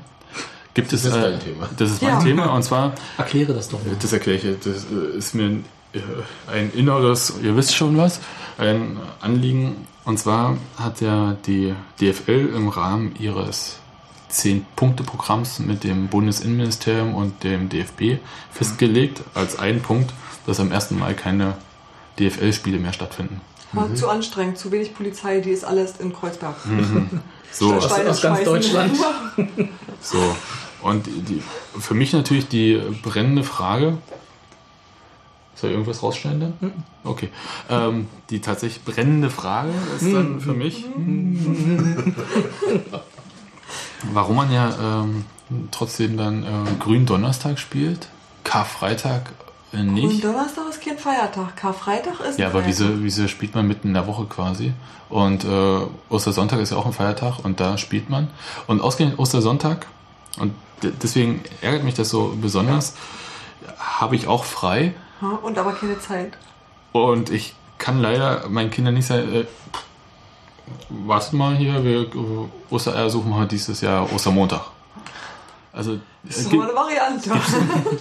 Gibt Das es ist äh, dein Thema. Das ist mein Ja. Thema und zwar, Erkläre das doch mal. das erkläre ich, das äh, ist mir ein, äh, ein inneres, ihr wisst schon was, ein Anliegen. Und zwar hat ja die DFL im Rahmen ihres 10-Punkte-Programms mit dem Bundesinnenministerium und dem DFB festgelegt, als einen Punkt, dass am 1. Mai keine DFL-Spiele mehr stattfinden. War zu anstrengend, zu wenig Polizei, die ist alles in Kreuzberg. [laughs] So, Aus- aus ganz. Deutschland. [laughs] So, und die, für mich natürlich die brennende Frage. Soll ich irgendwas rausschneiden dann? Okay. Ähm, die tatsächlich brennende Frage ist dann für mich, [laughs] warum man ja ähm, trotzdem dann äh, Gründonnerstag spielt, Karfreitag äh, nicht. Donnerstag ist kein Feiertag. Karfreitag ist Ja, aber wieso, wieso spielt man mitten in der Woche quasi? Und äh, Ostersonntag ist ja auch ein Feiertag und da spielt man. Und ausgerechnet Ostersonntag, und de- deswegen ärgert mich das so besonders, habe ich auch frei. Und aber keine Zeit. Und ich kann leider meinen Kindern nicht sagen, äh, wartet mal hier, wir äh, Ostereier suchen wir dieses Jahr Ostermontag. Also Das äh, ist gibt mal eine Variante.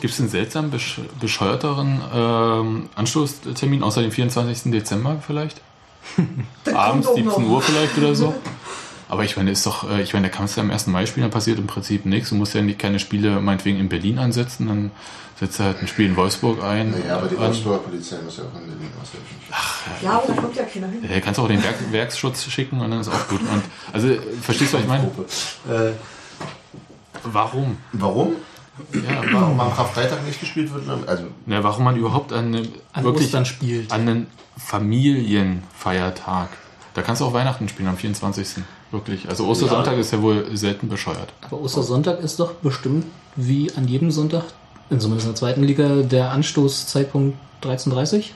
es einen seltsam besch bescheuerteren ähm, Anstoßtermin außer dem 24. Dezember vielleicht? [laughs] Abends kommt auch 17 noch. Uhr vielleicht oder so. [laughs] Aber ich meine, ist doch, äh, ich meine, da kannst du ja am 1. Mai spielen, da passiert im Prinzip nichts. Du musst ja nicht keine Spiele meinetwegen in Berlin ansetzen, dann setzt du halt ein Spiel in Wolfsburg ein. Naja, aber die. Wolfsburger Polizei muss ja auch in Berlin aushelfen. Ja, aber da kommt ja keiner hin. Ja, kannst du auch den Werk Werksschutz schicken und dann ist auch gut. Und, also, verstehst du, was ich meine? Äh, Warum? warum? Ja, [clears throat] Warum am Karfreitag nicht gespielt wird? Also, ja, warum man überhaupt an, eine, An wirklich Ostern spielt. an einen Familienfeiertag. Da kannst du auch Weihnachten spielen am 24. Wirklich. Also Ostersonntag ist ja wohl selten bescheuert. Aber Ostersonntag ist doch bestimmt wie an jedem Sonntag, in zumindest in der zweiten Liga, der Anstoßzeitpunkt 13.30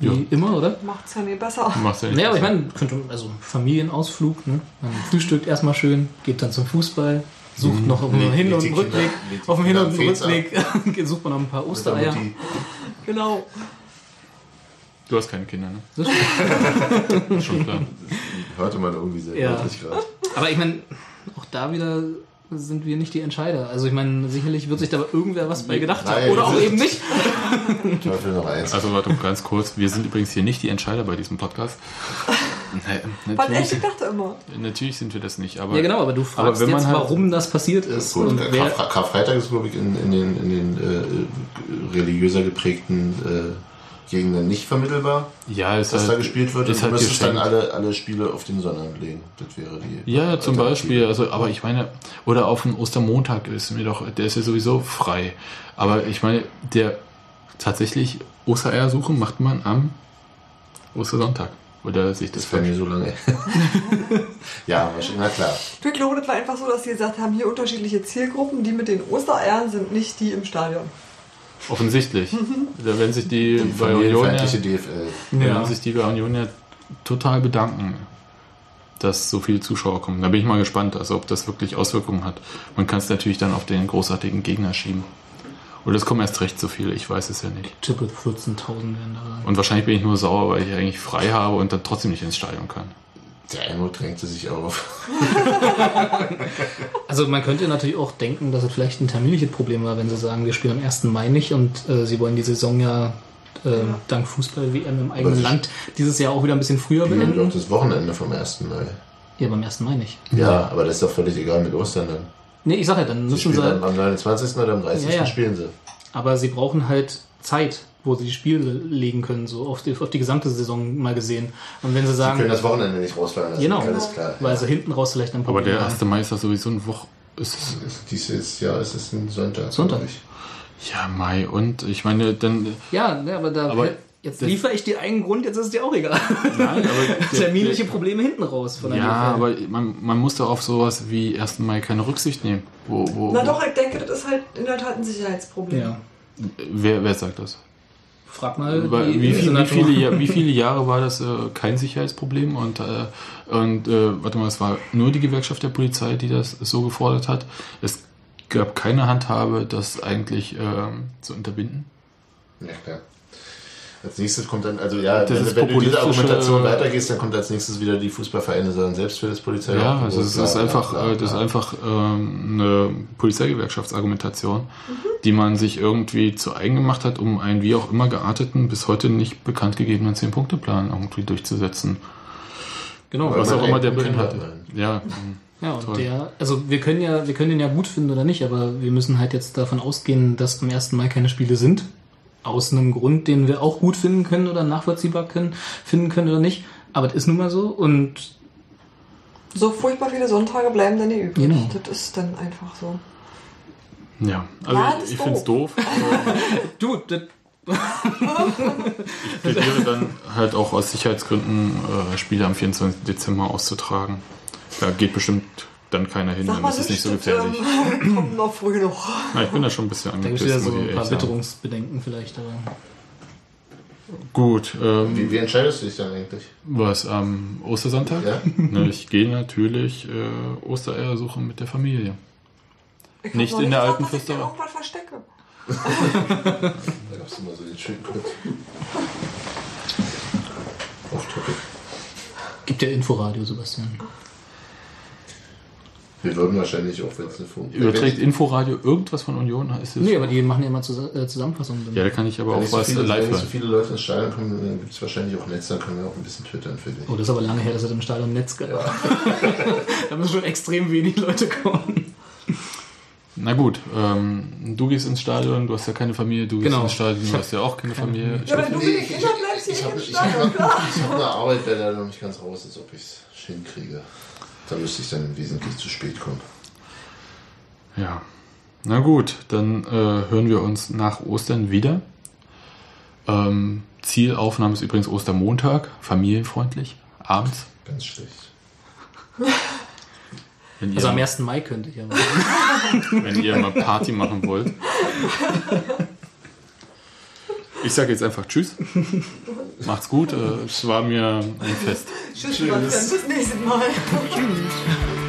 Wie Ja. immer, oder? Macht's ja nie besser. Du machst ja nicht Naja, aber ich besser. meine, könnte, also Familienausflug, ne? Man frühstückt erstmal schön, geht dann zum Fußball, sucht noch auf dem Hin- und Rückweg, auf dem Hin- und. Rückweg [laughs] sucht man noch ein paar Ostereier. Genau. Du hast keine Kinder, ne? [laughs] Das ist schon klar. hörte man irgendwie sehr Ja. deutlich gerade. Aber ich meine, auch da wieder sind wir nicht die Entscheider. Also ich meine, sicherlich wird sich da irgendwer was bei gedacht haben. Nein, Oder auch eben nicht. Teufel noch eins. Also warte ganz kurz, wir sind übrigens hier nicht die Entscheider bei diesem Podcast. Was natürlich, ich dachte immer. natürlich sind wir das nicht, aber Ja genau, aber du Aber fragst wenn man jetzt, halt- warum das passiert ist. Gut, Und Karfre Karfreitag ist, glaube ich, in, in den, in den äh, religiöser geprägten äh, Gegenden nicht vermittelbar, ja, ist dass halt, da gespielt wird. Ist Und halt du müsstest dann alle, alle Spiele auf den Sonnabend legen. Das wäre die. Ja, zum. Beispiel. Also, aber ich meine, oder auf den Ostermontag ist mir doch, der ist ja sowieso frei. Aber ich meine, der tatsächlich Ostereier suchen macht man am Ostersonntag. Oder sich das Das mir so lange. [laughs] ja, wahrscheinlich, na klar. Ich glaube, das war einfach so, dass sie gesagt haben, hier unterschiedliche Zielgruppen. Die mit den Ostereiern sind nicht die im Stadion. Offensichtlich. da werden sich die, Die bei Union ja, DFL. werden sich die bei Union ja total bedanken, dass so viele Zuschauer kommen. Da bin ich mal gespannt, also ob das wirklich Auswirkungen hat. Man kann es natürlich dann auf den großartigen Gegner schieben. Oder es kommen erst recht so viele, ich weiß es ja nicht. tippe 14.000 werden da sein. Und wahrscheinlich bin ich nur sauer, weil ich eigentlich frei habe und dann trotzdem nicht ins Stadion kann. Der Eindruck drängte sich auf. [laughs] Also man könnte natürlich auch denken, dass es vielleicht ein terminliches Problem war, wenn sie sagen, wir spielen am 1. Mai nicht und äh, sie wollen die Saison ja äh, dank Fußball-WM im eigenen Land dieses Jahr auch wieder ein bisschen früher Wir haben beenden. doch das Wochenende vom 1. Mai. Ja, beim 1. Mai nicht. Ja, aber das ist doch völlig egal mit Ostern dann. Nee, ich sag ja, dann Sie müssen sie, am, am 29. oder am 30. Ja, ja. spielen sie. aber sie brauchen halt Zeit, wo sie die Spiele legen können, so auf die, auf die gesamte Saison mal gesehen. Und wenn sie Sie sagen, können das Wochenende nicht rausfallen lassen. genau, Alles klar. weil sie hinten raus vielleicht ein Aber Problem der haben. 1. Mai ist ja sowieso eine Woche. Ist es, Ist Dieses Jahr ist es ein Sonntag. Sonntag. ja, Mai und ich meine, dann. Ja, ne, aber da Aber jetzt liefere ich dir einen Grund, jetzt ist es dir auch egal. Nein, aber [laughs] Terminliche Probleme hinten raus von der Ja, aber man, man muss doch auf sowas wie 1. Mai keine Rücksicht nehmen. Wo, wo, Na wo, doch, ich denke, das ist halt in der Tat ein Sicherheitsproblem. ja. Wer, wer sagt das? Frag mal, wie, viel, wie, viele, wie [laughs] viele Jahre war das äh, kein Sicherheitsproblem? Und, äh, und äh, warte mal, es war nur die Gewerkschaft der Polizei, die das so gefordert hat. Es gab keine Handhabe, das eigentlich ähm, zu unterbinden. Ja, klar. Als nächstes kommt dann, also ja, Das wenn, wenn du diese Argumentation weitergehst, dann kommt als nächstes wieder die Fußballvereine sollen selbst für das Polizei. Ja, also es ist einfach, bla, äh, das ist einfach ähm, eine Polizeigewerkschaftsargumentation, die man sich irgendwie zu eigen gemacht hat, um einen wie auch immer gearteten, bis heute nicht bekannt gegebenen 10-Punkte-Plan irgendwie durchzusetzen. Genau, Weil Was auch immer der einen Kind beinhaltet. hat, Ja, Ja, und Toll. der, also wir können ja, wir können den ja gut finden oder nicht, aber wir müssen halt jetzt davon ausgehen, dass am 1. Mai keine Spiele sind. Aus einem Grund, den wir auch gut finden können oder nachvollziehbar können, finden können oder nicht. Aber das ist nun mal so und So furchtbar viele Sonntage bleiben dann hier übrig. Genau. Das ist dann einfach so. ja. Also Ja, ich finde es doof. [laughs] du, das, Ich plädiere dann halt auch aus Sicherheitsgründen, äh, Spiele am 24. Dezember auszutragen. Da geht bestimmt dann keiner hin, Sag dann ist es nicht so gefährlich. Ähm, kommt noch früh noch. Na, ich bin da schon ein bisschen da gibt es wieder angepisst, so ein paar. Witterungsbedenken vielleicht, aber Gut, ähm, Wie, wie entscheidest du dich dann eigentlich? was am Ostersonntag? Ja? Ne, ich gehe natürlich äh, Ostereier suchen mit der Familie. Ich Nicht in der gesagt, alten dass ich Fürsterei. irgendwas verstecke. [laughs] Da gab es immer so den schönen Grund. Off topic. gibt ja Inforadio, Sebastian. Wir würden wahrscheinlich auch, wenn es eine Funk Überträgt Inforadio irgendwas von Union? Ist Nee, aber die machen ja immer Zus äh, Zusammenfassungen. ja, da kann ich aber Wenn auch nicht, so was viele, wenn live nicht so viele Leute ins Stadion kommen, dann gibt es wahrscheinlich auch Netz, dann können wir auch ein bisschen twittern für dich. Oh, das ist aber lange her, dass er im Stadion Netz gab. [laughs] da müssen schon extrem wenig Leute kommen. Na gut, ähm, du gehst ins Stadion, du hast ja keine Familie, du gehst Genau. ins Stadion, du hast ja auch keine Familie. Ja, wenn du mit den Kindern bleibst, hier ich im habe ich hab klar. ich hab eine Arbeit, bei der noch nicht ganz raus ist, ob ich es hinkriege. Da müsste ich dann wesentlich zu spät kommen. Ja. Na gut, dann äh, hören wir uns nach Ostern wieder. Ähm, Zielaufnahme ist übrigens Ostermontag, familienfreundlich, abends. Ganz schlecht. [laughs] Wenn ihr, Also am 1. Mai könnte ich aber. [laughs] wenn ihr mal Party machen wollt. Ich sage jetzt einfach Tschüss. [laughs] Macht's gut. Äh, es war mir ein Fest. Tschüss, Sebastian. Bis nächstes Mal. Tschüss.